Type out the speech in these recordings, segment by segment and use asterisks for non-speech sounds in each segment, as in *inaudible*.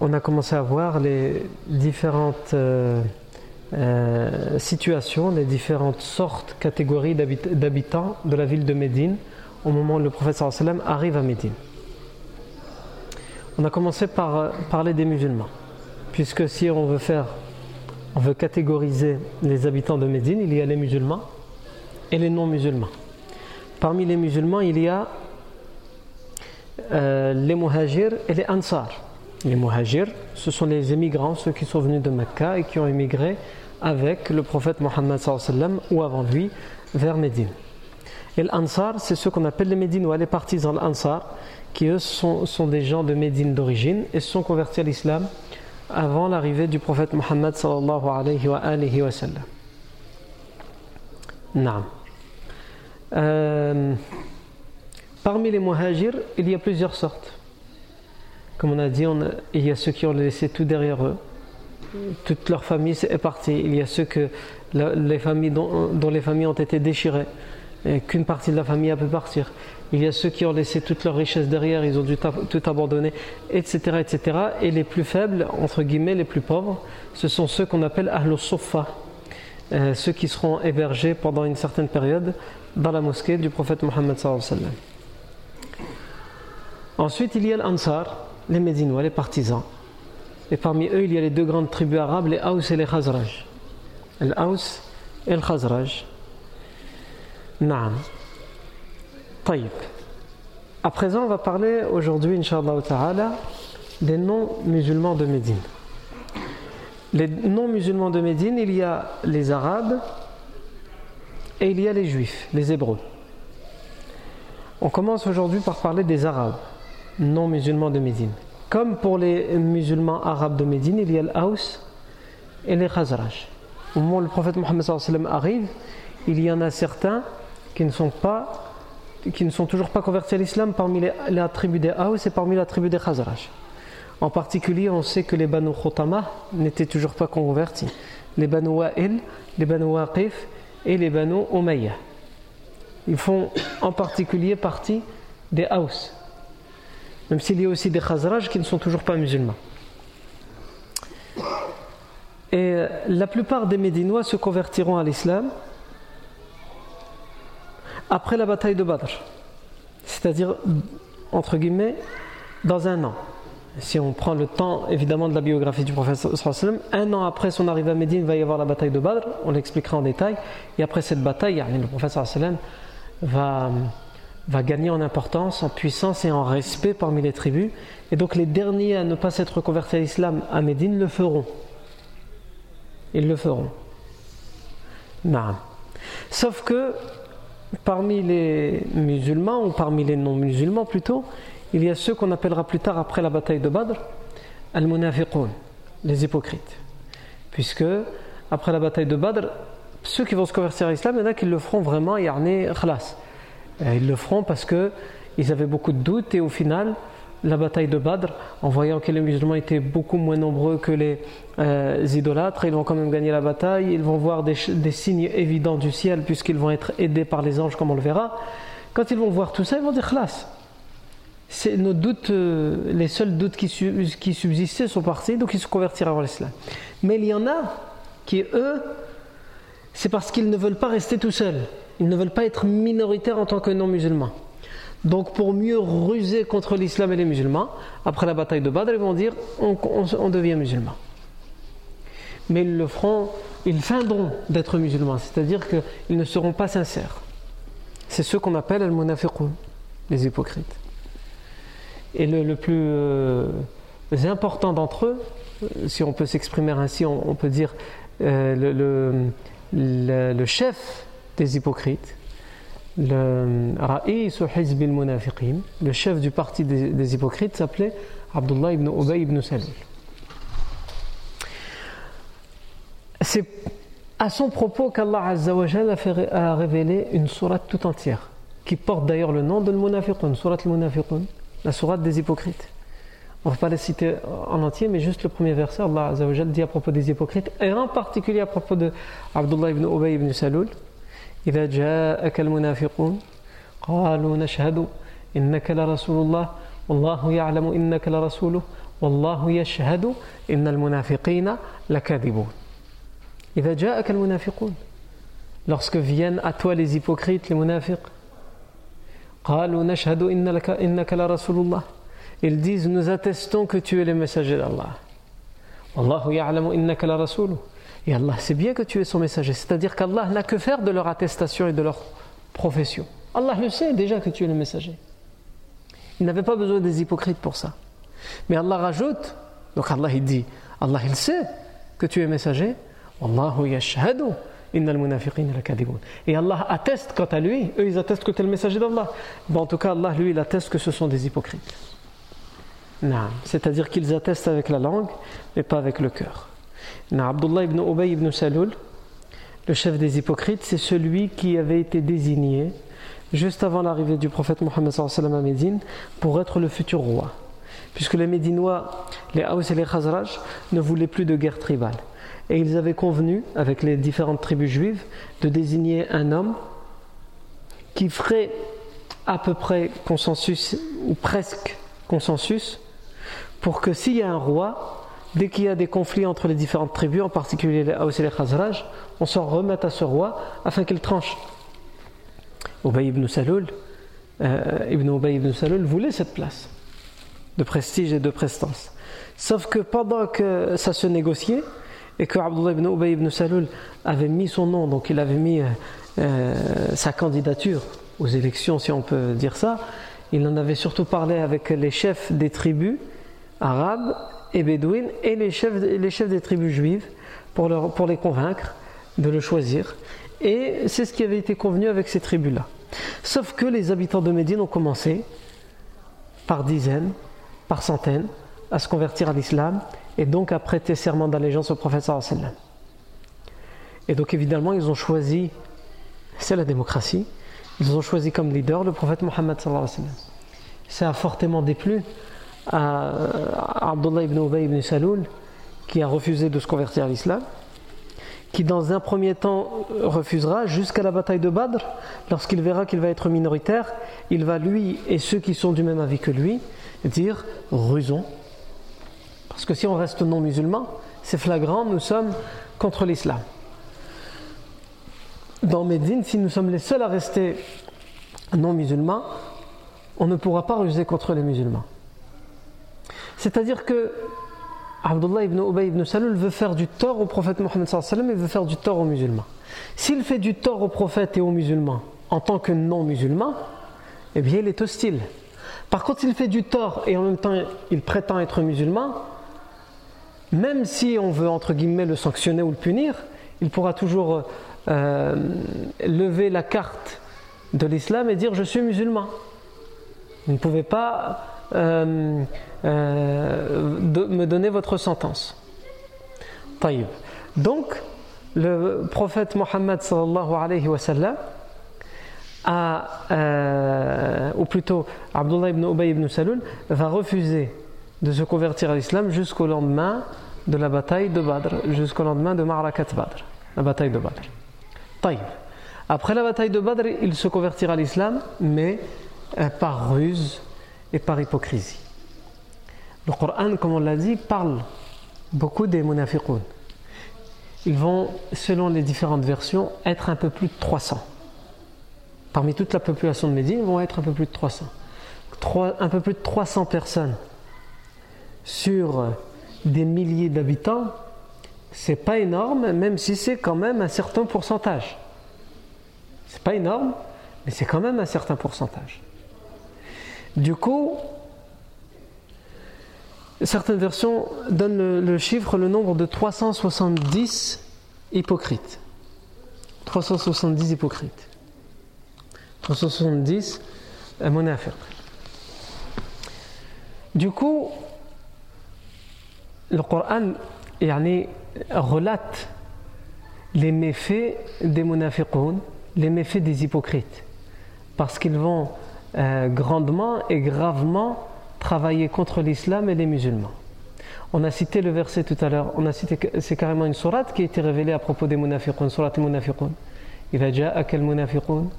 on a commencé à voir les différentes euh, euh, situations, les différentes sortes, catégories d'habitants de la ville de Médine au moment où le prophète arrive à Médine. On a commencé par parler des musulmans, puisque si on veut faire, on veut catégoriser les habitants de Médine, il y a les musulmans et les non-musulmans. Parmi les musulmans, il y a euh, les muhajirs et les ansar. Les muhajirs, ce sont les émigrants, ceux qui sont venus de Mecca et qui ont émigré avec le prophète Mohammed ou avant lui vers Médine. Et l'Ansar, c'est ceux qu'on appelle les Médinois, les partisans de l'Ansar, qui eux sont, des gens de Médine d'origine et se sont convertis à l'islam avant l'arrivée du prophète Mohammed sallallahu alayhi wa. Euh, Parmi les muhajirs, il y a plusieurs sortes. Comme on a dit, il y a ceux qui ont laissé tout derrière eux. Toute leur famille est partie. Il y a ceux que les familles dont, les familles ont été déchirées et qu'une partie de la famille a pu partir. Il y a ceux qui ont laissé toute leur richesse derrière, ils ont dû tout abandonner, etc., etc. Et les plus faibles, entre guillemets, les plus pauvres, ce sont ceux qu'on appelle Ahlus Sofa, euh, ceux qui seront hébergés pendant une certaine période dans la mosquée du prophète Mohammed. Ensuite, il y a l'Ansar, les Médinois, les partisans. Et parmi eux, il y a les deux grandes tribus arabes, les Haus et les Khazraj. L'Aus et le Khazraj. Naam. Taïb. À présent, on va parler aujourd'hui, Inch'Allah Ta'ala, des non-musulmans de Médine. Les non-musulmans de Médine, il y a les Arabes et il y a les Juifs, les Hébreux. On commence aujourd'hui par parler des Arabes non musulmans de Médine. Comme pour les musulmans arabes de Médine, il y a l'Aus et les Khazraj. Au moment où le prophète Mohammed arrive, il y en a certains qui ne sont pas qui ne sont toujours pas convertis à l'islam parmi les, la tribu des Haus et parmi la tribu des Khazraj. En particulier, on sait que les Banu Khotama n'étaient toujours pas convertis. Les Banu Wa'il, les Banu Waqif et les Banu Umayyah. Ils font en particulier partie des Haus même s'il y a aussi des Khazraj qui ne sont toujours pas musulmans. Et euh, la plupart des Médinois se convertiront à l'islam après la bataille de Badr, c'est-à-dire, entre guillemets, dans un an. Si on prend le temps, évidemment, de la biographie du prophète, un an après son arrivée à Médine, il va y avoir la bataille de Badr, on l'expliquera en détail, et après cette bataille, le prophète va va gagner en importance, en puissance et en respect parmi les tribus. Et donc les derniers à ne pas s'être convertis à l'islam à Médine le feront. Ils le feront. Non. Sauf que parmi les musulmans, ou parmi les non-musulmans plutôt, il y a ceux qu'on appellera plus tard après la bataille de Badr, al-munafiqun, les hypocrites. Puisque après la bataille de Badr, ceux qui vont se convertir à l'islam, il y en a qui le feront vraiment, yarni khlas ils le feront parce qu'ils avaient beaucoup de doutes et au final, la bataille de Badr, en voyant que les musulmans étaient beaucoup moins nombreux que les euh, idolâtres, ils vont quand même gagner la bataille, ils vont voir des, signes évidents du ciel puisqu'ils vont être aidés par les anges comme on le verra. Quand ils vont voir tout ça, ils vont dire Khlas, nos doutes, euh, les seuls doutes qui, qui, subsistaient sont partis, donc ils se convertiront à l'islam. Mais il y en a qui, eux, c'est parce qu'ils ne veulent pas rester tout seuls. Ils ne veulent pas être minoritaires en tant que non-musulmans. Donc pour mieux ruser contre l'islam et les musulmans, après la bataille de Badr, ils vont dire on, devient musulman. Mais ils le feront, ils feindront d'être musulmans, c'est-à-dire qu'ils ne seront pas sincères. C'est ceux qu'on appelle al-munafiqun, les hypocrites. Et le, plus euh, important d'entre eux, si on peut s'exprimer ainsi, on, peut dire euh, le chef des hypocrites, le le chef du parti des, hypocrites s'appelait Abdullah ibn Ubay ibn Salul. C'est à son propos qu'Allah a révélé une sourate tout entière, qui porte d'ailleurs le nom de Munafiqun, sourate la sourate des hypocrites. On ne va pas la citer en entier, mais juste le premier verset, Allah dit à propos des hypocrites, et en particulier à propos de Abdullah ibn Ubay ibn Salul, إذا جاءك المنافقون قالوا نشهد إنك لرسول الله والله يعلم إنك لرسوله والله يشهد إن المنافقين لكاذبون. إذا جاءك المنافقون lorsque viennent à toi les hypocrites les munafiq قالوا نشهد إنك, إنك لرسول الله. Ils disent nous attestons que tu es le messager d'Allah. والله يعلم إنك لرسوله. Et Allah sait bien que tu es son messager. C'est-à-dire qu'Allah n'a que faire de leur attestation et de leur profession. Allah le sait déjà que tu es le messager. Il n'avait pas besoin des hypocrites pour ça. Mais Allah rajoute, donc Allah il dit, Allah il sait que tu es messager. Et Allah atteste quant à lui, eux ils attestent que tu es le messager d'Allah. En tout cas, Allah lui il atteste que ce sont des hypocrites. C'est-à-dire qu'ils attestent avec la langue, mais pas avec le cœur. Abdullah ibn Ubay ibn Salul, le chef des hypocrites, c'est celui qui avait été désigné juste avant l'arrivée du prophète Mohammed à Médine pour être le futur roi. Puisque les Médinois, les Haus et les Khazraj ne voulaient plus de guerre tribale. Et ils avaient convenu, avec les différentes tribus juives, de désigner un homme qui ferait à peu près consensus, ou presque consensus, pour que s'il y a un roi, dès qu'il y a des conflits entre les différentes tribus, en particulier les et les Khazraj, on s'en remet à ce roi afin qu'il tranche. Ubay ibn Salul, euh, ibn Ubay ibn Salul voulait cette place de prestige et de prestance. Sauf que pendant que ça se négociait, et que Abdullah ibn Ubay ibn Salul avait mis son nom, donc il avait mis euh, euh, sa candidature aux élections, si on peut dire ça, il en avait surtout parlé avec les chefs des tribus arabes et bédouines et les chefs, les chefs des tribus juives pour, leur, pour les convaincre de le choisir. Et c'est ce qui avait été convenu avec ces tribus-là. Sauf que les habitants de Médine ont commencé par dizaines, par centaines, à se convertir à l'islam et donc à prêter serment d'allégeance au prophète sallam. Et donc évidemment, ils ont choisi, c'est la démocratie, ils ont choisi comme leader le prophète Mohammed sallam. Ça a fortement déplu à Abdullah ibn Ubay ibn Saloul, qui a refusé de se convertir à l'islam, qui dans un premier temps refusera jusqu'à la bataille de Badr, lorsqu'il verra qu'il va être minoritaire, il va lui et ceux qui sont du même avis que lui dire rusons. Parce que si on reste non musulman, c'est flagrant, nous sommes contre l'islam. Dans Médine, si nous sommes les seuls à rester non musulmans, on ne pourra pas ruser contre les musulmans. C'est-à-dire que Abdullah ibn Ubay ibn Salul veut faire du tort au prophète Mohammed et veut faire du tort aux musulmans. S'il fait du tort au prophète et aux musulmans en tant que non-musulman, eh bien il est hostile. Par contre, s'il fait du tort et en même temps il prétend être musulman, même si on veut entre guillemets le sanctionner ou le punir, il pourra toujours euh, lever la carte de l'islam et dire je suis musulman. Vous ne pouvez pas euh, euh, de me donner votre sentence. Taïb. Donc, le prophète Mohammed sallallahu alayhi wa sallam a, euh, ou plutôt Abdullah ibn Ubay ibn Salul va refuser de se convertir à l'islam jusqu'au lendemain de la bataille de Badr, jusqu'au lendemain de Ma'rakat Badr, la bataille de Badr. Taïb. Après la bataille de Badr, il se convertira à l'islam, mais par ruse et par hypocrisie. Le Coran, comme on l'a dit, parle beaucoup des munafiqun. Ils vont, selon les différentes versions, être un peu plus de 300. Parmi toute la population de Médine, ils vont être un peu plus de 300. un peu plus de 300 personnes sur des milliers d'habitants, c'est pas énorme, même si c'est quand même un certain pourcentage. C'est pas énorme, mais c'est quand même un certain pourcentage. Du coup, certaines versions donnent le, chiffre, le nombre de 370 hypocrites. 370 hypocrites. 370 monafir. Du coup, le Coran relate les méfaits des munafiqoun, les méfaits des hypocrites, parce qu'ils vont euh, grandement et gravement travailler contre l'islam et les musulmans. On a cité le verset tout à l'heure, on a cité c'est carrément une sourate qui a été révélée à propos des munafiqoun, sourate al-munafiqoun. إذا جاءك المنافقون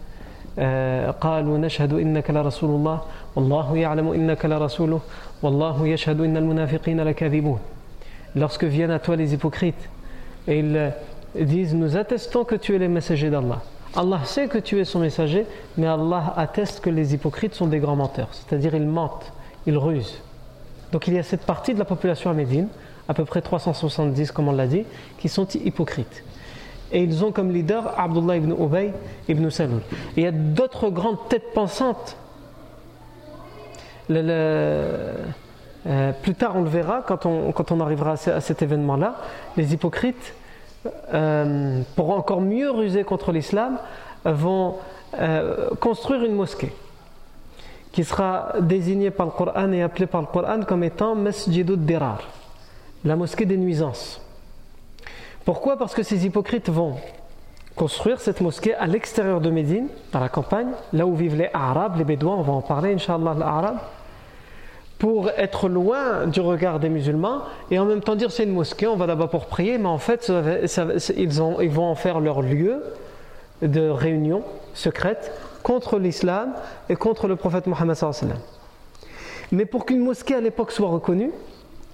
قالوا نشهد إنك لرسول الله والله يعلم إنك لرسوله والله يشهد إن المنافقين لكاذبون lorsque viennent à toi les hypocrites et ils disent Nous attestons que tu es le messager d'Allah. Allah sait que tu es son messager, mais Allah atteste que les hypocrites sont des grands menteurs, c'est-à-dire ils mentent, ils rusent. Donc il y a cette partie de la population à Médine, à peu près 370 comme on l'a dit, qui sont hypocrites. Et ils ont comme leader Abdullah ibn Ubay ibn Salul. il y a d'autres grandes têtes pensantes. euh, plus tard, on le verra quand on, quand on arrivera à, cet événement-là. Les hypocrites, euh, pour encore mieux ruser contre l'islam, vont euh, construire une mosquée qui sera désignée par le Coran et appelée par le Coran comme étant Masjidud Dirar, la mosquée des nuisances. Pourquoi? Parce que ces hypocrites vont construire cette mosquée à l'extérieur de Médine, dans la campagne, là où vivent les Arabes, les Bédouins, on va en parler, Inch'Allah, les Arabes pour être loin du regard des musulmans et en même temps dire c'est une mosquée, on va là-bas pour prier, mais en fait ils, vont en faire leur lieu de réunion secrète contre l'islam et contre le prophète Mohammed. Mais pour qu'une mosquée à l'époque soit reconnue,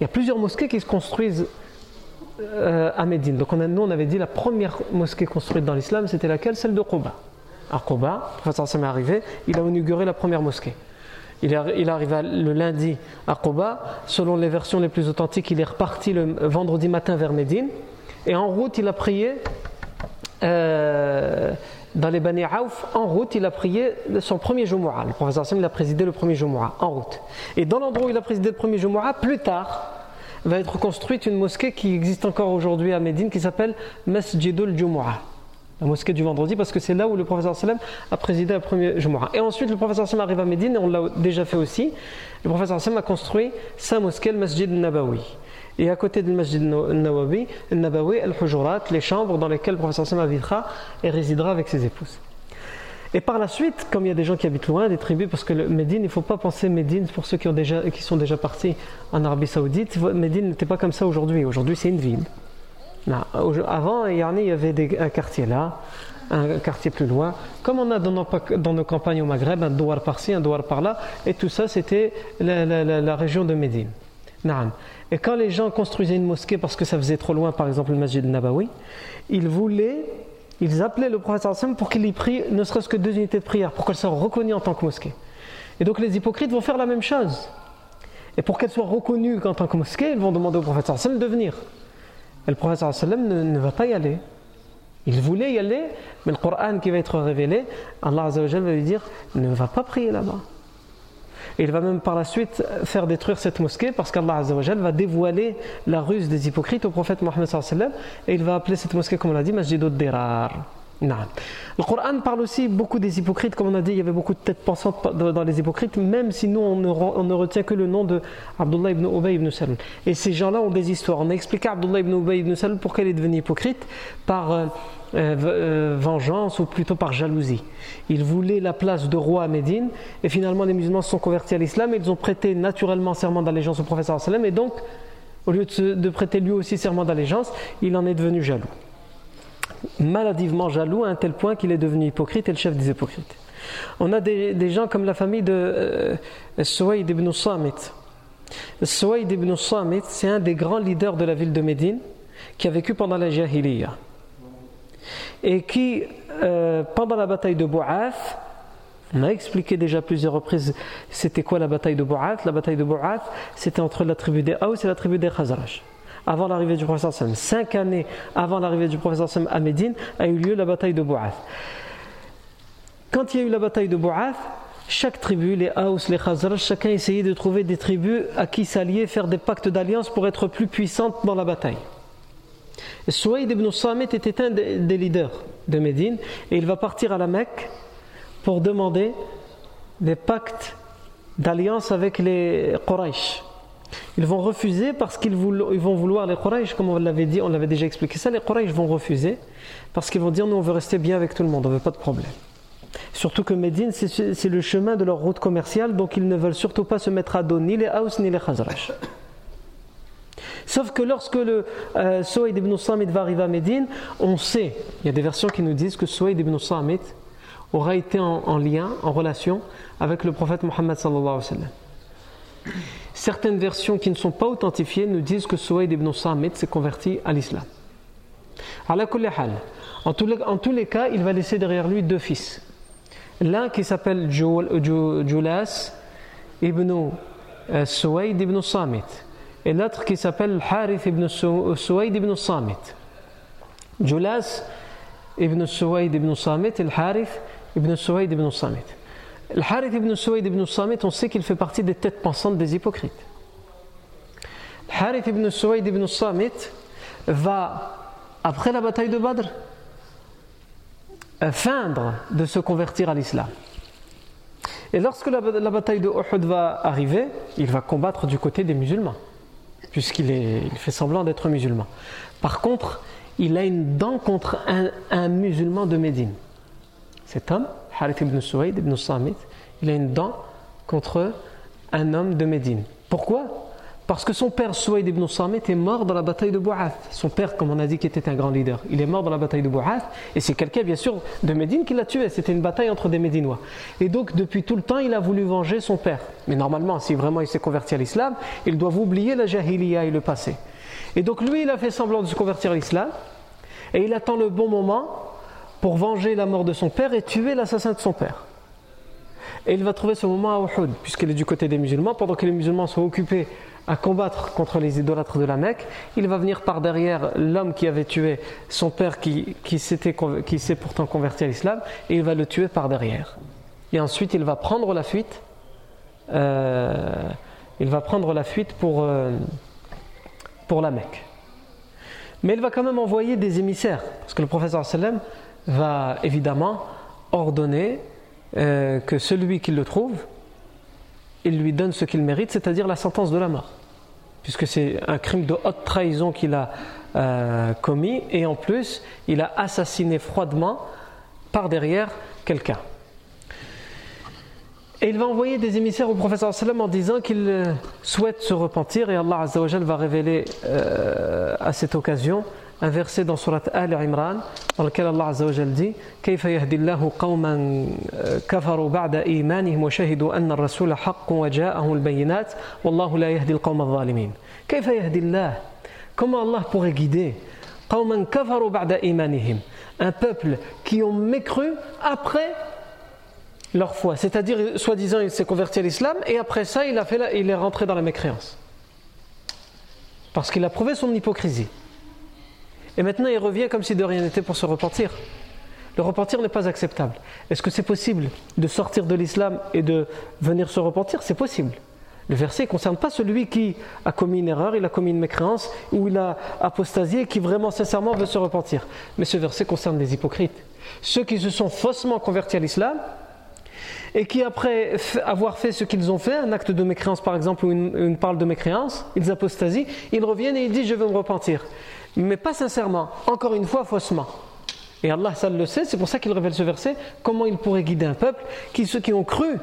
il y a plusieurs mosquées qui se construisent euh, à Médine. Donc on nous on avait dit la première mosquée construite dans l'islam c'était laquelle? Celle de Quba. À Quba, le prophète est arrivé, il a inauguré la première mosquée. Il, arriva le lundi à Quba. Selon les versions les plus authentiques, il est reparti le vendredi matin vers Médine. Et en route, il a prié euh, dans les Bani Aouf. En route, il a prié son premier Jumu'ah. Le professeur Sam, il a présidé le premier Jumu'ah en route. Et dans l'endroit où il a présidé le premier Jumu'ah, plus tard, va être construite une mosquée qui existe encore aujourd'hui à Médine qui s'appelle Masjidul Jumu'ah la mosquée du vendredi, parce que c'est là où le professeur sallam a présidé le premier Jumu'ah. Et ensuite, le professeur sallam arrive à Médine, et on l'a déjà fait aussi. Le professeur sallam a construit sa mosquée, le Masjid Nabawi. Et à côté du Masjid Nabawi, le Nabawi, al-Hujurat, les chambres dans lesquelles le professeur sallam habitera et résidera avec ses épouses. Et par la suite, comme il y a des gens qui habitent loin, des tribus, parce que Médine, il ne faut pas penser Médine pour ceux qui, qui sont déjà partis en Arabie Saoudite. Médine n'était pas comme ça aujourd'hui. Aujourd'hui, c'est une ville. Avant, il y avait un quartier là, un quartier plus loin. Comme on a dans nos, campagnes au Maghreb, un douar par-ci, un douar par-là, et tout ça, c'était la, région de Médine. Et quand les gens construisaient une mosquée parce que ça faisait trop loin, par exemple le Masjid Nabawi, ils voulaient, ils appelaient le prophète pour qu'il y prie ne serait-ce que deux unités de prière, pour qu'elle soit reconnue en tant que mosquée. Et donc les hypocrites vont faire la même chose. Et pour qu'elle soit reconnue en tant que mosquée, ils vont demander au prophète de venir. Et le prophète sallam ne, ne va pas y aller. Il voulait y aller, mais le Coran qui va être révélé, Allah va lui dire ne va pas prier là-bas. Il va même par la suite faire détruire cette mosquée parce qu'Allah va dévoiler la ruse des hypocrites au prophète Mohammed et il va appeler cette mosquée, comme on l'a dit, Masjidud Dirar. Le Coran parle aussi beaucoup des hypocrites, comme on a dit, il y avait beaucoup de têtes pensantes dans les hypocrites, même si nous on ne, retient que le nom de Abdullah ibn Ubay ibn Salul. Et ces gens-là ont des histoires. On a expliqué à Abdullah ibn Ubay ibn Salul pourquoi il est devenu hypocrite? Par euh, euh, euh, vengeance ou plutôt par jalousie. Il voulait la place de roi à Médine et finalement les musulmans se sont convertis à l'islam et ils ont prêté naturellement serment d'allégeance au professeur et donc au lieu de prêter lui aussi serment d'allégeance, il en est devenu jaloux maladivement jaloux à un tel point qu'il est devenu hypocrite et le chef des hypocrites. On a des, gens comme la famille de euh, ibn Samit. Suwaid ibn Samit, c'est un des grands leaders de la ville de Médine qui a vécu pendant la Jahiliya et qui, euh, pendant la bataille de Bou'ath, on a expliqué déjà plusieurs reprises c'était quoi la bataille de Bou'ath. La bataille de Bou'ath, c'était entre la tribu des Haus et la tribu des Khazraj. Avant l'arrivée du professeur Sam, cinq années avant l'arrivée du professeur Sam à Médine, a eu lieu la bataille de Bou'ath. Quand il y a eu la bataille de Bou'ath, chaque tribu, les Haus, les Khazraj, chacun essayait de trouver des tribus à qui s'allier, faire des pactes d'alliance pour être plus puissantes dans la bataille. Souaïd ibn Samit était un des leaders de Médine et il va partir à la Mecque pour demander des pactes d'alliance avec les Quraysh. Ils vont refuser parce qu'ils vont vouloir, les Quraysh, comme on l'avait dit, on l'avait déjà expliqué ça, les Quraysh vont refuser parce qu'ils vont dire nous on veut rester bien avec tout le monde, on veut pas de problème. Surtout que Médine, c'est le chemin de leur route commerciale, donc ils ne veulent surtout pas se mettre à dos ni les Haus ni les Khazraj. Sauf que lorsque le euh, ibn Samit va arriver à Médine, on sait, il y a des versions qui nous disent que Souaïd ibn Samit aura été en, lien, en relation avec le prophète Mohammed Certaines versions qui ne sont pas authentifiées nous disent que Souaïd ibn Samit s'est converti à l'islam. En tous, les, cas, il va laisser derrière lui deux fils. L'un qui s'appelle Julas ibn euh, Souaïd ibn Samit et l'autre qui s'appelle Harith ibn Suwaid ibn Samit. Julas ibn Suwaid ibn Samit et Harith ibn Suwaid ibn Samit. Le Harith ibn Suwaid ibn Samit, on sait qu'il fait partie des têtes pensantes des hypocrites. Le Harith ibn Suwaid ibn Samit va, après la bataille de Badr, feindre de se convertir à l'islam. Et lorsque la, bataille de Uhud va arriver, il va combattre du côté des musulmans puisqu'il il fait semblant d'être musulman. Par contre, il a une dent contre un, musulman de Médine. Cet homme, Harith ibn Suwaid ibn Samit, il a une dent contre un homme de Médine. Pourquoi? Parce que son père Souaïd ibn Samit est mort dans la bataille de Bou'ath. Son père, comme on a dit, qui était un grand leader, il est mort dans la bataille de Bou'ath. Et c'est quelqu'un, bien sûr, de Médine qui l'a tué. C'était une bataille entre des Médinois. Et donc, depuis tout le temps, il a voulu venger son père. Mais normalement, si vraiment il s'est converti à l'islam, il doit oublier la jahiliya et le passé. Et donc, lui, il a fait semblant de se convertir à l'islam. Et il attend le bon moment pour venger la mort de son père et tuer l'assassin de son père. Et il va trouver ce moment à Uhud, puisqu'il est du côté des musulmans, pendant que les musulmans sont occupés à combattre contre les idolâtres de la Mecque, il va venir par derrière l'homme qui avait tué son père qui, qui s'est pourtant converti à l'islam et il va le tuer par derrière. Et ensuite il va prendre la fuite. Euh, il va prendre la fuite pour, euh, pour la Mecque. Mais il va quand même envoyer des émissaires, parce que le professeur sallam va évidemment ordonner euh, que celui qui le trouve il lui donne ce qu'il mérite, c'est-à-dire la sentence de la mort. Puisque c'est un crime de haute trahison qu'il a euh, commis, et en plus, il a assassiné froidement par quelqu'un. Et il va envoyer des émissaires au professeur sallam en disant qu'il euh, souhaite se repentir, et Allah va révéler à cette occasion un verset dans Surat Al Imran dans lequel Allah Azza wa Jal dit كيف يهدي الله قوما كفروا بعد إيمانهم وشهدوا أن الرسول حق وجاءهم البينات والله لا يهدي القوم الظالمين كيف يهدي الله Comment Allah pourrait guider قوما كفروا بعد إيمانهم un peuple qui ont mécru après leur foi c'est-à-dire soi-disant il s'est converti à l'islam et après ça il, a fait la, il est rentré dans la mécréance parce qu'il a prouvé son hypocrisie et maintenant il revient comme si de rien n'était pour se repentir. Le repentir n'est pas acceptable. Est-ce que c'est possible de sortir de l'islam et de venir se repentir? C'est possible. Le verset ne concerne pas celui qui a commis une erreur, il a commis une mécréance, ou il a apostasié et qui vraiment sincèrement veut se repentir. Mais ce verset concerne les hypocrites. Ceux qui se sont faussement convertis à l'islam et qui, après avoir fait ce qu'ils ont fait, un acte de mécréance par exemple, ou une, une de mécréance, ils apostasient, ils reviennent et ils disent Je veux me repentir mais pas sincèrement, encore une fois faussement. Et Allah, ça le sait, c'est pour ça qu'il révèle ce verset, comment il pourrait guider un peuple qui, ceux qui ont cru,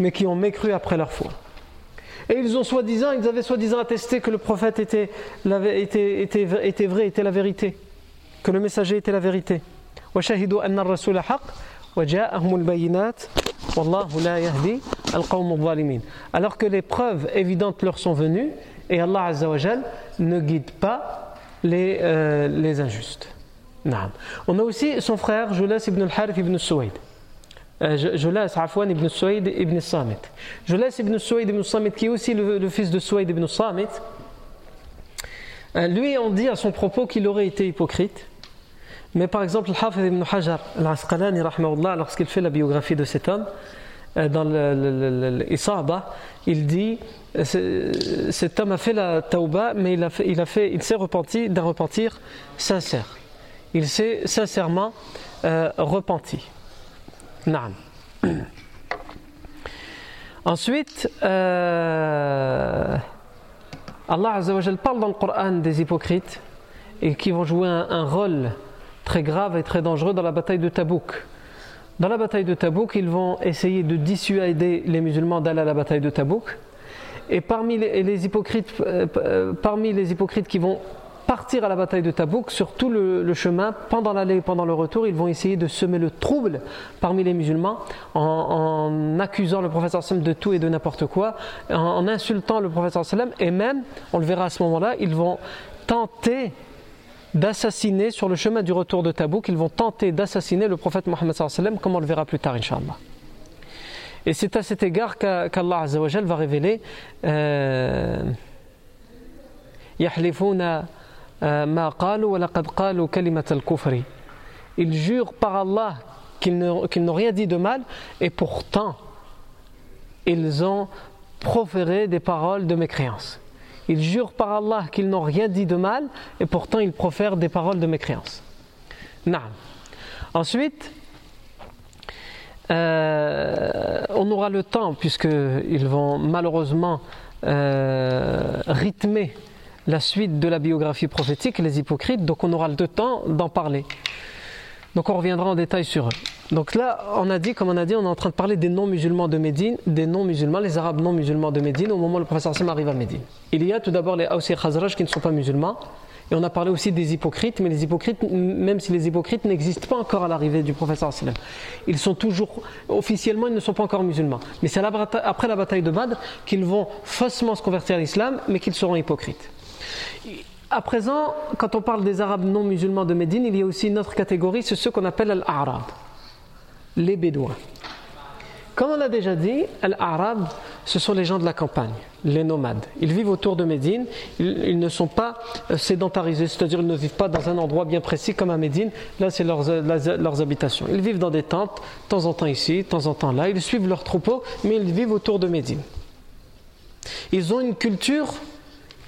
mais qui ont mécru après leur foi. Et ils ont soi-disant, ils avaient soi-disant attesté que le prophète était, était, vrai, était la vérité, que le messager était la vérité. Alors que les preuves évidentes leur sont venues et Allah Azzawajal ne guide pas les, euh, les injustes. On a aussi son frère Julas ibn al-Harith ibn Suwaid. Euh, Julas Afwan ibn Suwaid ibn Samit. Julas ibn Suwaid ibn Samit, qui est aussi le, fils de Suwaid ibn Samit, euh, lui, on dit à son propos qu'il aurait été hypocrite. Mais par exemple, le Hafiz ibn Hajar al-Asqalani, lorsqu'il fait la biographie de cet homme, euh, dans l'Isaba, il dit cet homme a fait la tauba, mais il, a fait, il, a fait, il s'est repenti d'un repentir sincère. Il s'est sincèrement euh, repenti. Naam. *clears throat* Ensuite, euh, Allah Azzawajal parle dans le Coran des hypocrites et qui vont jouer un, un, rôle très grave et très dangereux dans la bataille de Tabouk. Dans la bataille de Tabouk, ils vont essayer de dissuader les musulmans d'aller à la bataille de Tabouk. Et parmi les, hypocrites, euh, euh, parmi les hypocrites qui vont partir à la bataille de Tabouk, sur tout le, chemin, pendant l'aller et pendant le retour, ils vont essayer de semer le trouble parmi les musulmans en, accusant le professeur sallam de tout et de n'importe quoi, en, insultant le professeur sallam, et même, on le verra à ce moment-là, ils vont tenter d'assassiner sur le chemin du retour de Tabouk, ils vont tenter d'assassiner le prophète Mohammed sallam, comme on le verra plus tard, Inch'Allah. Et c'est à cet égard qu'Allah va révéler euh, euh, Ils jurent par Allah qu'ils n'ont rien dit de mal et pourtant ils ont proféré des paroles de mécréance. Ils jurent par Allah qu'ils n'ont rien dit de mal et pourtant ils profèrent des paroles de mécréance. Ensuite, euh, on aura le temps, puisqu'ils vont malheureusement euh, rythmer la suite de la biographie prophétique, les hypocrites, donc on aura le temps d'en parler. Donc on reviendra en détail sur eux. Donc là, on a dit, comme on a dit, on est en train de parler des non-musulmans de Médine, des non-musulmans, les arabes non-musulmans de Médine, au moment où le professeur Hassim arrive à Médine. Il y a tout d'abord les Aws et Khazraj qui ne sont pas musulmans, et on a parlé aussi des hypocrites, mais les hypocrites, même si les hypocrites n'existent pas encore à l'arrivée du professeur ils sont toujours, officiellement, ils ne sont pas encore musulmans. Mais c'est après la bataille de Badr qu'ils vont faussement se convertir à l'islam, mais qu'ils seront hypocrites. À présent, quand on parle des Arabes non musulmans de Médine, il y a aussi une autre catégorie, c'est ceux qu'on appelle al-Arab, les Bédouins. Comme on l'a déjà dit, Al-Arab, ce sont les gens de la campagne, les nomades. Ils vivent autour de Médine, ils, ne sont pas euh, sédentarisés, c'est-à-dire ils ne vivent pas dans un endroit bien précis comme à Médine, là c'est leurs, euh, leurs, habitations. Ils vivent dans des tentes, de temps en temps ici, de temps en temps là, ils suivent leurs troupeaux, mais ils vivent autour de Médine. Ils ont une culture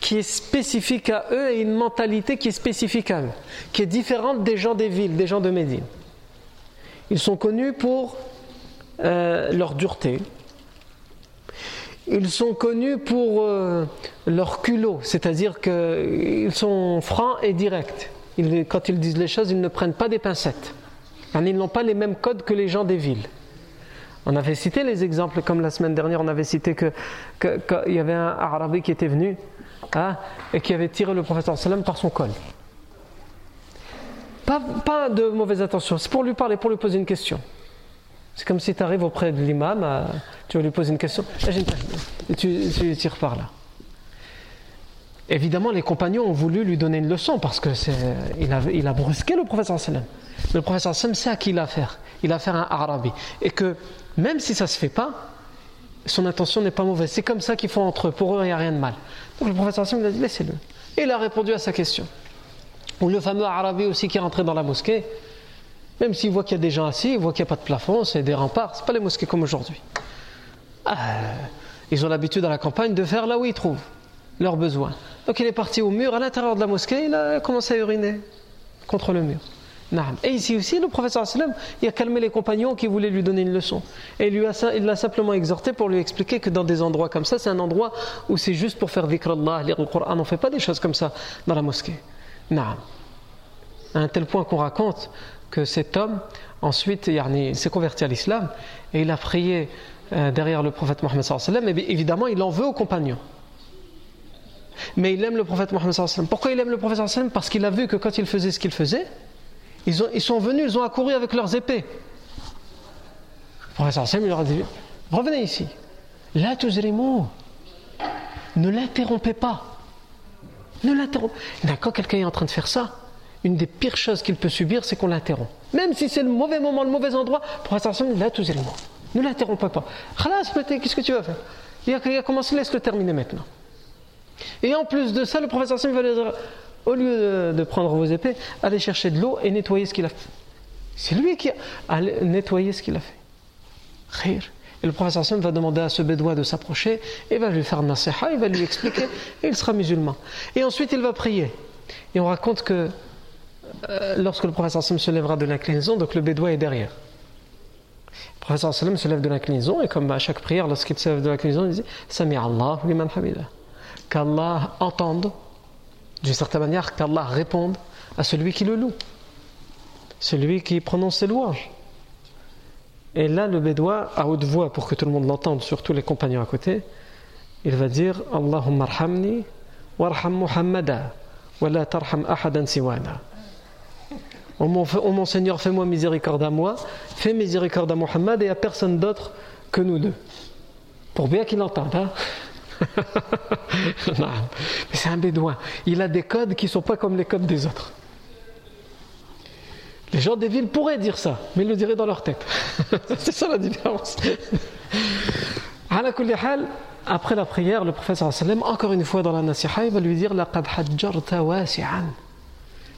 qui est spécifique à eux et une mentalité qui est spécifique à eux, qui est différente des gens des villes, des gens de Médine. Ils sont connus pour euh, leur dureté. Ils sont connus pour euh, leur culot, c'est-à-dire qu'ils sont francs et directs. quand ils disent les choses, ils ne prennent pas des pincettes. Ils n'ont pas les mêmes codes que les gens des villes. On avait cité les exemples, comme la semaine dernière, on avait cité qu'il y avait un Arabe qui était venu hein, et qui avait tiré le prophète sallam par son col. Pas, pas de mauvaise intention, c'est pour lui parler, pour lui poser une question. C'est comme si tu arrives auprès de l'imam, euh, tu vas lui poser une question, et tu, tu tires par là. Évidemment, les compagnons ont voulu lui donner une leçon parce que il a, brusqué le professeur sallam. Le professeur sallam sait à qui il a affaire. Il a affaire à un arabe. Et que même si ça ne se fait pas, son intention n'est pas mauvaise. C'est comme ça qu'ils font entre eux. Pour eux, il n'y a rien de mal. Donc le professeur sallam a dit laissez-le. Et il a répondu à sa question. Ou le fameux arabe aussi qui est rentré dans la mosquée. Même s'il voit qu'il y a des gens assis, il voit qu'il n'y a pas de plafond, c'est des remparts, ce pas les mosquées comme aujourd'hui. Ah, ils ont l'habitude à la campagne de faire là où ils trouvent leurs besoins. Donc il est parti au mur, à l'intérieur de la mosquée, il a commencé à uriner contre le mur. Et ici aussi, le professeur il a calmé les compagnons qui voulaient lui donner une leçon. Et il l'a simplement exhorté pour lui expliquer que dans des endroits comme ça, c'est un endroit où c'est juste pour faire dhikr Allah, lire le Coran. On ne fait pas des choses comme ça dans la mosquée. À un tel point qu'on raconte que cet homme, ensuite, s'est converti à l'islam et il a prié euh, derrière le prophète Mohammed sallam, et évidemment, il en veut aux compagnons. Mais il aime le prophète Mohammed sallam. Pourquoi il aime le prophète sallam? Parce qu'il a vu que quand il faisait ce qu'il faisait, ils, ont, ils sont venus, ils ont accouru avec leurs épées. professeur Hassan leur a dit Revenez ici. La tuzrimu. Ne l'interrompez pas. Ne l'interrompez Quand quelqu'un est en train de faire ça, une des pires choses qu'il peut subir, c'est qu'on l'interrompt. Même si c'est le mauvais moment, le mauvais endroit, professeur Hassan, la tuzrimu. Ne l'interrompez pas. Khalas, qu'est-ce que tu vas faire? Il a, commencé, laisse-le terminer maintenant. Et en plus de ça, le professeur Hassan va lui dire au lieu de, prendre vos épées, allez chercher de l'eau et nettoyer ce qu'il a fait. C'est lui qui a nettoyé ce qu'il a fait. Et le professeur Sam va demander à ce bédouin de s'approcher et va lui faire nasiha, il va lui expliquer et il sera musulman. Et ensuite il va prier. Et on raconte que euh, lorsque le professeur Sam se lèvera de l'inclinaison, donc le bédouin est derrière. Le professeur Sam se lève de l'inclinaison et comme à chaque prière, lorsqu'il se lève de l'inclinaison, il dit Sami Allah liman hamida. Qu'Allah entende d'une certaine manière, qu'Allah réponde à celui qui le loue, celui qui prononce ses louanges. Et là, le bédouin, à haute voix, pour que tout le monde l'entende, surtout les compagnons à côté, il va dire Allahumma arhamni warham Muhammada wa la tarham ahadan siwana. Oh mon, Seigneur, fais-moi miséricorde à moi, fais miséricorde à Muhammad et à personne d'autre que nous deux. Pour bien qu'il entende. Hein *laughs* Mais c'est un bédouin. Il a des codes qui ne sont pas comme les codes des autres. Les gens des villes pourraient dire ça, mais ils le diraient dans leur tête. *laughs* c'est ça la différence. *laughs* Après la prière, le prophète encore une fois dans la nasiha, il va lui dire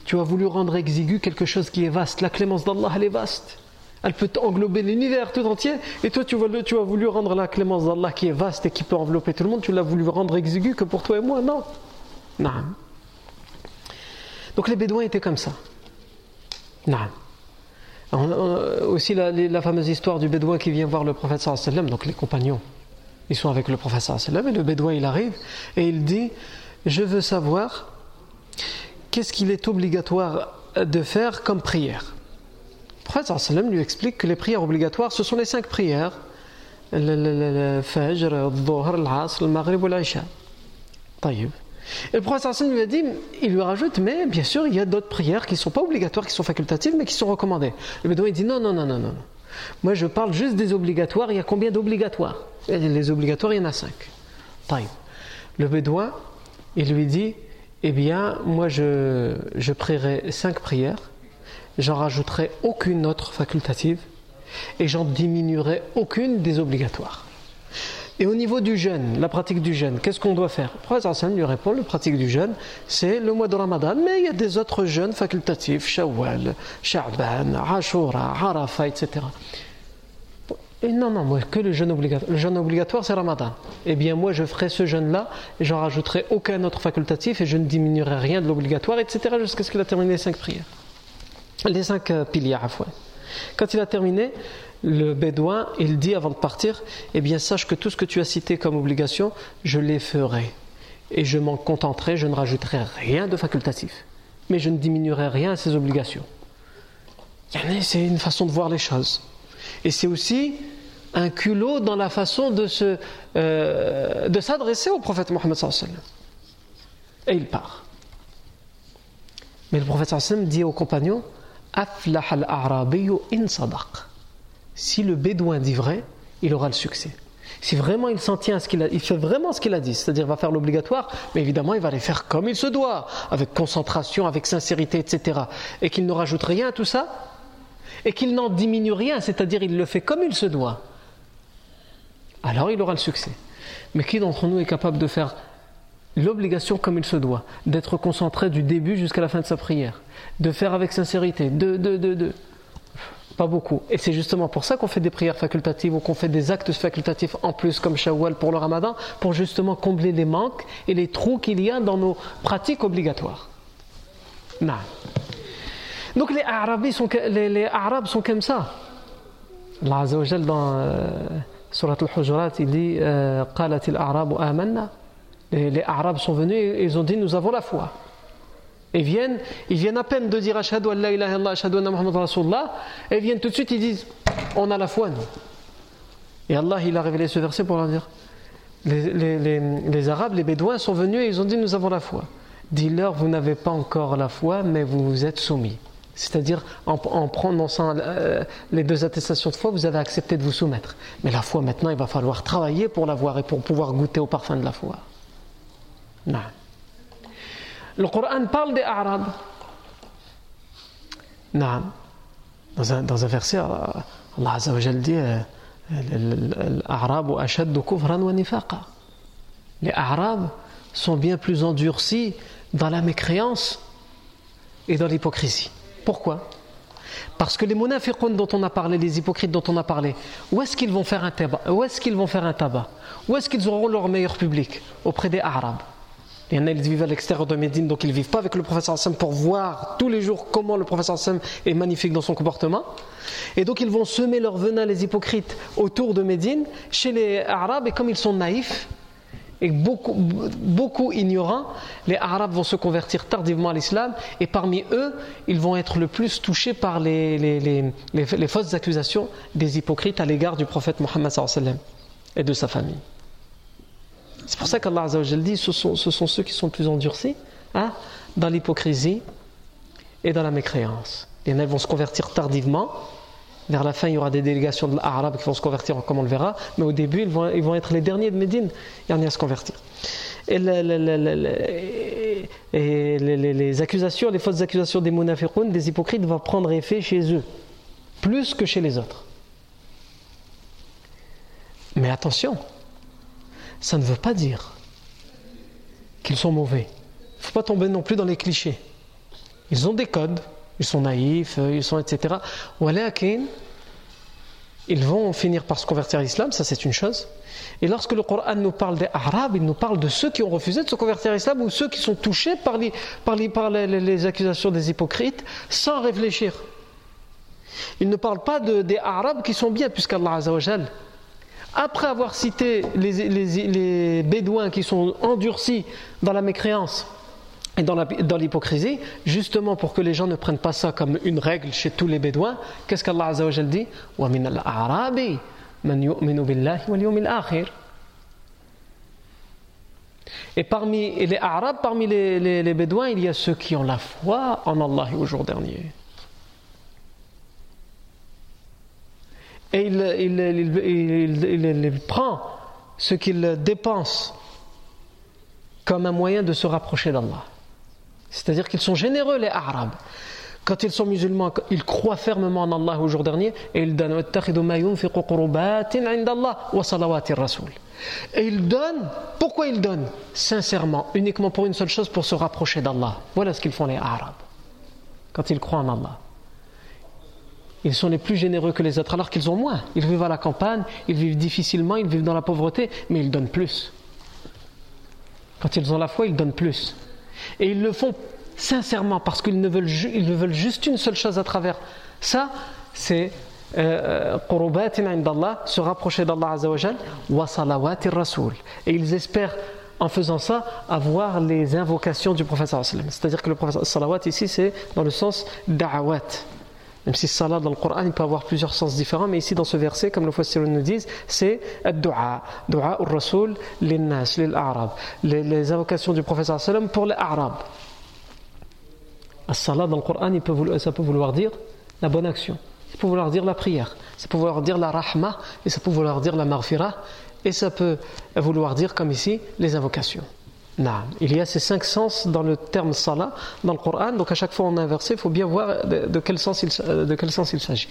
Tu as voulu rendre exigu quelque chose qui est vaste. La clémence d'Allah, elle est vaste. Elle peut englober l'univers tout entier. Et toi, tu, as voulu rendre la clémence d'Allah qui est vaste et qui peut envelopper tout le monde, tu l'as voulu rendre exigu que pour toi et moi. Non. Non. Donc les Bédouins étaient comme ça. Non. Aussi la, fameuse histoire du Bédouin qui vient voir le prophète donc les compagnons. Ils sont avec le prophète sallam et le Bédouin il arrive et il dit Je veux savoir qu'est-ce qu'il est obligatoire de faire comme prière? Le prophète lui explique que les prières obligatoires, ce sont les cinq prières le Fajr, le l'Asr, le Maghrib ou l'Aisha. Et le prophète lui a dit, il lui rajoute, mais bien sûr, il y a d'autres prières qui ne sont pas obligatoires, qui sont facultatives, mais qui sont recommandées. Le bédouin il dit, non, non, non, non, non. Moi, je parle juste des obligatoires. Il y a combien d'obligatoires? Les obligatoires, il y en a cinq. Le bédouin, il lui dit, eh bien, moi, je, je prierai cinq prières j'en rajouterai aucune autre facultative et j'en diminuerai aucune des obligatoires. Et au niveau du jeûne, la pratique du jeûne, qu'est-ce qu'on doit faire? Le prophète lui répond, la pratique du jeûne, c'est le mois de Ramadan, mais il y a des autres jeûnes facultatifs, Shawwal, Sha'ban, Ashura, Arafah, etc. Et non, non, moi, que le jeûne obligatoire. Le jeûne obligatoire, c'est Ramadan. Eh bien, moi, je ferai ce jeûne-là, et j'en rajouterai aucun autre facultatif, et je ne diminuerai rien de l'obligatoire, etc., jusqu'à ce qu'il a terminé les cinq prières les cinq euh, piliers à fois. Quand il a terminé, le bédouin, il dit avant de partir, eh bien sache que tout ce que tu as cité comme obligation, je les ferai. Et je m'en contenterai, je ne rajouterai rien de facultatif. Mais je ne diminuerai rien à ces obligations. C'est une façon de voir les choses. Et c'est aussi un culot dans la façon de, euh, s'adresser au prophète Mohammed Et il part. Mais le prophète dit aux compagnons, si le bédouin dit vrai, il aura le succès. Si vraiment il s'en tient à ce qu'il a, fait vraiment ce qu'il a dit, c'est-à-dire va faire l'obligatoire, mais évidemment il va les faire comme il se doit, avec concentration, avec sincérité, etc. Et qu'il ne rajoute rien à tout ça, et qu'il n'en diminue rien, c'est-à-dire il le fait comme il se doit, alors il aura le succès. Mais qui d'entre nous est capable de faire l'obligation comme il se doit, d'être concentré du début jusqu'à la fin de sa prière, de faire avec sincérité, de, de, de, de. Pas beaucoup. Et c'est justement pour ça qu'on fait des prières facultatives ou qu'on fait des actes facultatifs en plus comme Shawwal pour le Ramadan, pour justement combler les manques et les trous qu'il y a dans nos pratiques obligatoires. Non. Donc les Arabes sont, les, Arabes sont comme ça. Allah Azzawajal dans euh, Surat al-Hujurat, il dit euh, les, les, Arabes sont venus et ils ont dit Nous avons la foi. Ils viennent, ils viennent à peine de dire Ashhadu an la ilaha illallah, Ashhadu anna Muhammad Rasulullah, et ils viennent tout de suite, ils disent On a la foi, nous. Et Allah, il a révélé ce verset pour leur dire les, les, les, Arabes, les Bédouins sont venus et ils ont dit Nous avons la foi. Dis-leur, vous n'avez pas encore la foi, mais vous vous êtes soumis. C'est-à-dire, en, prononçant euh, les deux attestations de foi, vous avez accepté de vous soumettre. Mais la foi, maintenant, il va falloir travailler pour l'avoir et pour pouvoir goûter au parfum de la foi. Non. Le Coran parle des Arabes. Non. Dans un, verset, Allah Azza dit euh, Les Arabes sont bien plus endurcis dans la mécréance et dans l'hypocrisie. Pourquoi? Parce que les munafiqun dont on a parlé, les hypocrites dont on a parlé, où est-ce qu'ils vont faire un tabac? Où est-ce qu'ils vont faire un tabac? Où est-ce qu'ils auront leur meilleur public? Auprès des Arabes. Il y en a, ils vivent à l'extérieur de Médine, donc ils ne vivent pas avec le professeur Hassan pour voir tous les jours comment le professeur Hassan est magnifique dans son comportement. Et donc ils vont semer leur venin, les hypocrites, autour de Médine, chez les Arabes, et comme ils sont naïfs, et beaucoup, beaucoup ignorants, les Arabes vont se convertir tardivement à l'islam et parmi eux, ils vont être le plus touchés par les, les, les, fausses accusations des hypocrites à l'égard du prophète Mohammed et de sa famille. C'est pour ça qu'Allah dit ce sont, ce sont ceux qui sont plus endurcis hein, dans l'hypocrisie et dans la mécréance. Et elles vont se convertir tardivement vers la fin, il y aura des délégations de l'Arabe qui vont se convertir, comme on le verra, mais au début, ils vont, être les derniers de Médine et à se convertir. Et, les, accusations, les fausses accusations des munafiqun, des hypocrites, vont prendre effet chez eux, plus que chez les autres. Mais attention, ça ne veut pas dire qu'ils sont mauvais. Il ne faut pas tomber non plus dans les clichés. Ils ont des codes, ils sont naïfs, euh, ils sont etc. Ils vont finir par se convertir à l'islam, ça c'est une chose. Et lorsque le Coran nous parle des Arabes, il nous parle de ceux qui ont refusé de se convertir à l'islam ou ceux qui sont touchés par les, par les, accusations des hypocrites sans réfléchir. Il ne parle pas de, des Arabes qui sont bien, puisqu'Allah Azzawajal, après avoir cité les, les Bédouins qui sont endurcis dans la mécréance, et dans l'hypocrisie, justement pour que les gens ne prennent pas ça comme une règle chez tous les Bédouins, qu'est-ce qu'Allah Azzawajal dit? Et parmi les Arabes, parmi les, Bédouins, il y a ceux qui ont la foi en Allah au jour dernier. Et il prend ce qu'il dépense comme un moyen de se rapprocher d'Allah. C'est-à-dire qu'ils sont généreux, les Arabes. Quand ils sont musulmans, ils croient fermement en Allah au jour dernier et ils donnent. Et ils donnent, pourquoi ils donnent? Sincèrement, uniquement pour une seule chose, pour se rapprocher d'Allah. Voilà ce qu'ils font les Arabes, quand ils croient en Allah. Ils sont les plus généreux que les autres, alors qu'ils ont moins. Ils vivent à la campagne, ils vivent difficilement, ils vivent dans la pauvreté, mais ils donnent plus. Quand ils ont la foi, ils donnent plus. Et ils le font sincèrement parce qu'ils ne veulent, ils veulent juste une seule chose à travers ça, c'est euh, euh, se rapprocher d'Allah Azzawajal, wa salawatir rasoul. Et ils espèrent en faisant ça avoir les invocations du prophète C'est-à-dire que le prophète salawat ici c'est dans le sens da'awat. Même si salat dans le Coran, il peut avoir plusieurs sens différents, mais ici dans ce verset, comme le Fassirun nous disent, c'est dua, dua au Rasoul, nas, les Arabes, les invocations du prophète sallam pour les Arabes. As-salat dans le Coran, il peut, ça peut vouloir dire la bonne action, ça peut vouloir dire la prière, ça peut vouloir dire la rahma, et ça peut vouloir dire la marfira, et ça peut vouloir dire, comme ici, les invocations. Il y a ces cinq sens dans le terme salat dans le Coran, donc à chaque fois on a il faut bien voir de, quel sens il, de quel sens s'agit.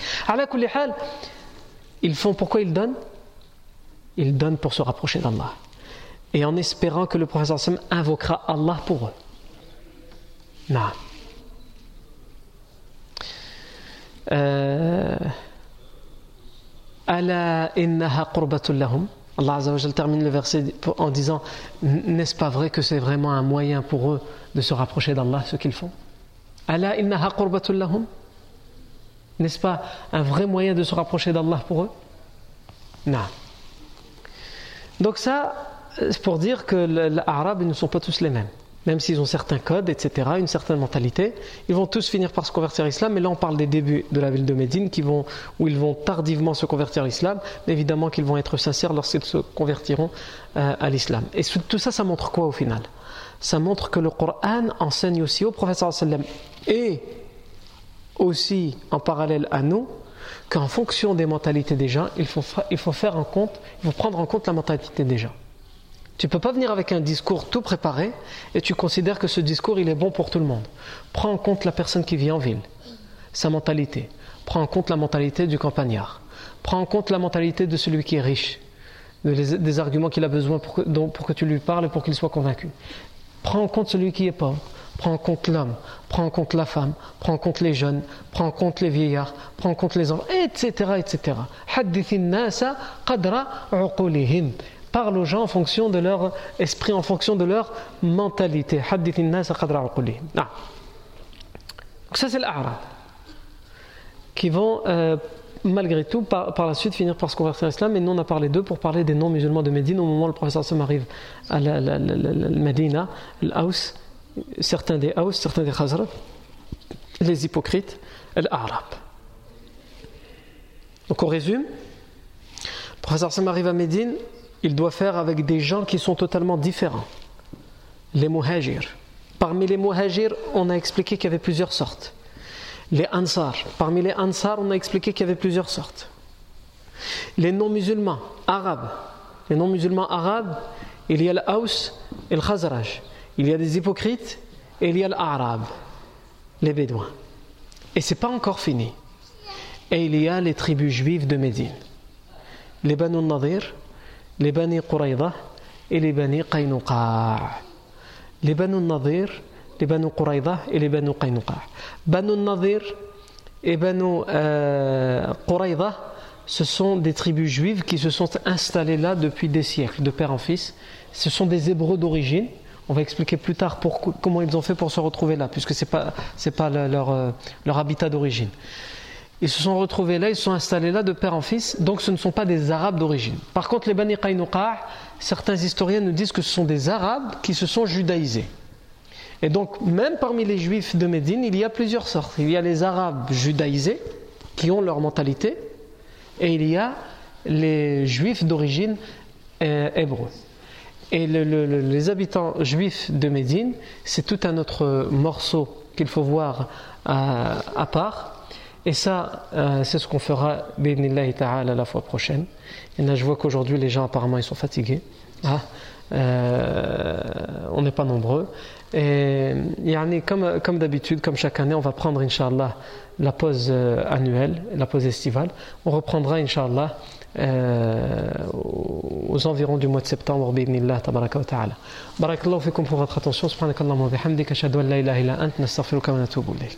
Ils font pourquoi ils donnent? Ils donnent pour se rapprocher d'Allah. Et en espérant que le Sam invoquera Allah pour eux. Non. Euh, Allah Azzawajal termine le verset en disant N'est-ce pas vrai que c'est vraiment un moyen pour eux de se rapprocher d'Allah, ce qu'ils font? Allah N'est-ce pas un vrai moyen de se rapprocher d'Allah pour eux? Non. Donc, ça, c'est pour dire que les Arabes ne sont pas tous les mêmes même s'ils ont certains codes, etc., une certaine mentalité, ils vont tous finir par se convertir à l'islam. Mais là, on parle des débuts de la ville de Médine, qui vont, où ils vont tardivement se convertir à l'islam. Mais évidemment qu'ils vont être sincères lorsqu'ils se convertiront euh, à l'islam. Et tout ça, ça montre quoi au final? Ça montre que le Coran enseigne aussi au professeur et aussi en parallèle à nous qu'en fonction des mentalités des gens, il faut, il faut faire en compte, il faut prendre en compte la mentalité des gens. Tu peux pas venir avec un discours tout préparé et tu considères que ce discours il est bon pour tout le monde. Prends en compte la personne qui vit en ville, sa mentalité. Prends en compte la mentalité du campagnard. Prends en compte la mentalité de celui qui est riche, des arguments qu'il a besoin pour que, pour que tu lui parles et pour qu'il soit convaincu. Prends en compte celui qui est pauvre. Prends en compte l'homme, prends en compte la femme, prends en compte les jeunes, prends en compte les vieillards, prends en compte les enfants, etc. etc. Parle aux gens en fonction de leur esprit, en fonction de leur mentalité. Ah. Donc ça c'est l'ara. Qui vont euh, malgré tout par, la suite finir par se convertir à l'islam. Mais nous on a parlé d'eux pour parler des non-musulmans de Médine. Au moment où le professeur Sam arrive à la, la, Médina, l'Aus, certains des Aus, certains des Khazraj, les hypocrites, l'Arab. Donc on résume. Le professeur Sam arrive à Médine, il doit faire avec des gens qui sont totalement différents. Les muhajirs. Parmi les muhajirs, on a expliqué qu'il y avait plusieurs sortes. Les ansar. Parmi les ansar, on a expliqué qu'il y avait plusieurs sortes. Les non-musulmans arabes. Les non-musulmans arabes, il y a l'Aus et le Khazraj. Il y a des hypocrites et il y a l'Arabe, les Bédouins. Et c'est pas encore fini. Et il y a les tribus juives de Médine. Les Banu Nadir, les Bani Quraïda et les Bani Qaynuqa. Les Banu Nadir, les Banu Quraïda et les Banu Qaynuqa. Banu Nadir et Banu euh, ce sont des tribus juives qui se sont installées là depuis des siècles, de père en fils. Ce sont des Hébreux d'origine. On va expliquer plus tard comment ils ont fait pour se retrouver là, puisque ce n'est pas, pas leur, euh, leur habitat d'origine. Ils se sont retrouvés là, ils se sont installés là de père en fils, donc ce ne sont pas des Arabes d'origine. Par contre, les Bani Qaynuqa, certains historiens nous disent que ce sont des Arabes qui se sont judaïsés. Et donc, même parmi les Juifs de Médine, il y a plusieurs sortes. Il y a les Arabes judaïsés, qui ont leur mentalité, et il y a les Juifs d'origine euh, hébreu. Et les habitants juifs de Médine, c'est tout un autre morceau qu'il faut voir euh, à part. Et ça, euh, c'est ce qu'on fera, ta'ala, la fois prochaine. Et là, je vois qu'aujourd'hui, les gens, apparemment, ils sont fatigués. Ah, euh, on n'est pas nombreux. Et comme, comme d'habitude, comme chaque année, on va prendre, Inch'Allah, la pause euh, annuelle, la pause estivale. On reprendra, Inch'Allah, aux environs du mois de septembre, bi'idnillah, tabaraka wa ta'ala. Barakallahu fikum pour votre attention. Subhanakallahumma bihamdika, ashhadu an la ilaha illa ant, nastaghfiruka wa natubu ilayk.